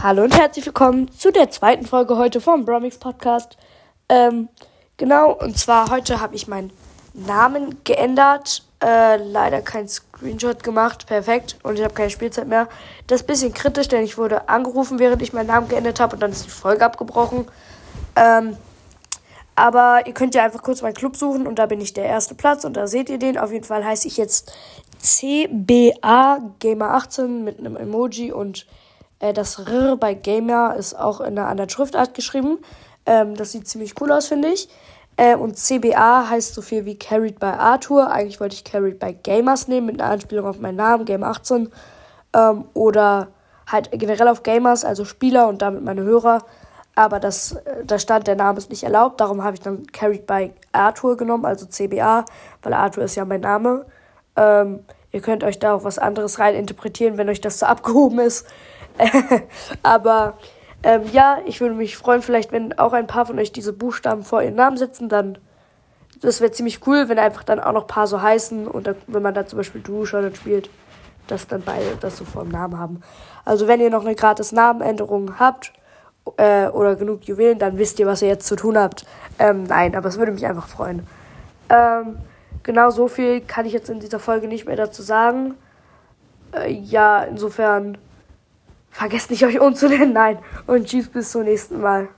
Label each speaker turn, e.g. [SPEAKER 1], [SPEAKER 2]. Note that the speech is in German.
[SPEAKER 1] Hallo und herzlich willkommen zu der zweiten Folge heute vom Bromix Podcast. Ähm, genau, und zwar heute habe ich meinen Namen geändert. Äh, leider kein Screenshot gemacht, perfekt. Und ich habe keine Spielzeit mehr. Das ist ein bisschen kritisch, denn ich wurde angerufen, während ich meinen Namen geändert habe und dann ist die Folge abgebrochen. Ähm, aber ihr könnt ja einfach kurz meinen Club suchen und da bin ich der erste Platz und da seht ihr den. Auf jeden Fall heiße ich jetzt CBA Gamer 18 mit einem Emoji und äh, das R bei Gamer ist auch in einer anderen Schriftart geschrieben. Ähm, das sieht ziemlich cool aus, finde ich. Äh, und CBA heißt so viel wie Carried by Arthur. Eigentlich wollte ich Carried by Gamers nehmen mit einer Anspielung auf meinen Namen, Game 18. Ähm, oder halt generell auf Gamers, also Spieler und damit meine Hörer. Aber das, äh, da stand, der Name ist nicht erlaubt. Darum habe ich dann Carried by Arthur genommen, also CBA, weil Arthur ist ja mein Name. Ähm, ihr könnt euch da auch was anderes rein interpretieren, wenn euch das so abgehoben ist. Aber ähm, ja, ich würde mich freuen, vielleicht, wenn auch ein paar von euch diese Buchstaben vor ihren Namen setzen, dann das wäre ziemlich cool, wenn einfach dann auch noch ein paar so heißen und dann, wenn man da zum Beispiel Du schon spielt, dass dann beide das so vor dem Namen haben. Also wenn ihr noch eine gratis Namenänderung habt äh, oder genug Juwelen, dann wisst ihr, was ihr jetzt zu tun habt. Ähm, nein, aber es würde mich einfach freuen. Ähm, genau so viel kann ich jetzt in dieser Folge nicht mehr dazu sagen. Äh, ja, insofern vergesst nicht euch umzunennen. Nein. Und tschüss bis zum nächsten Mal.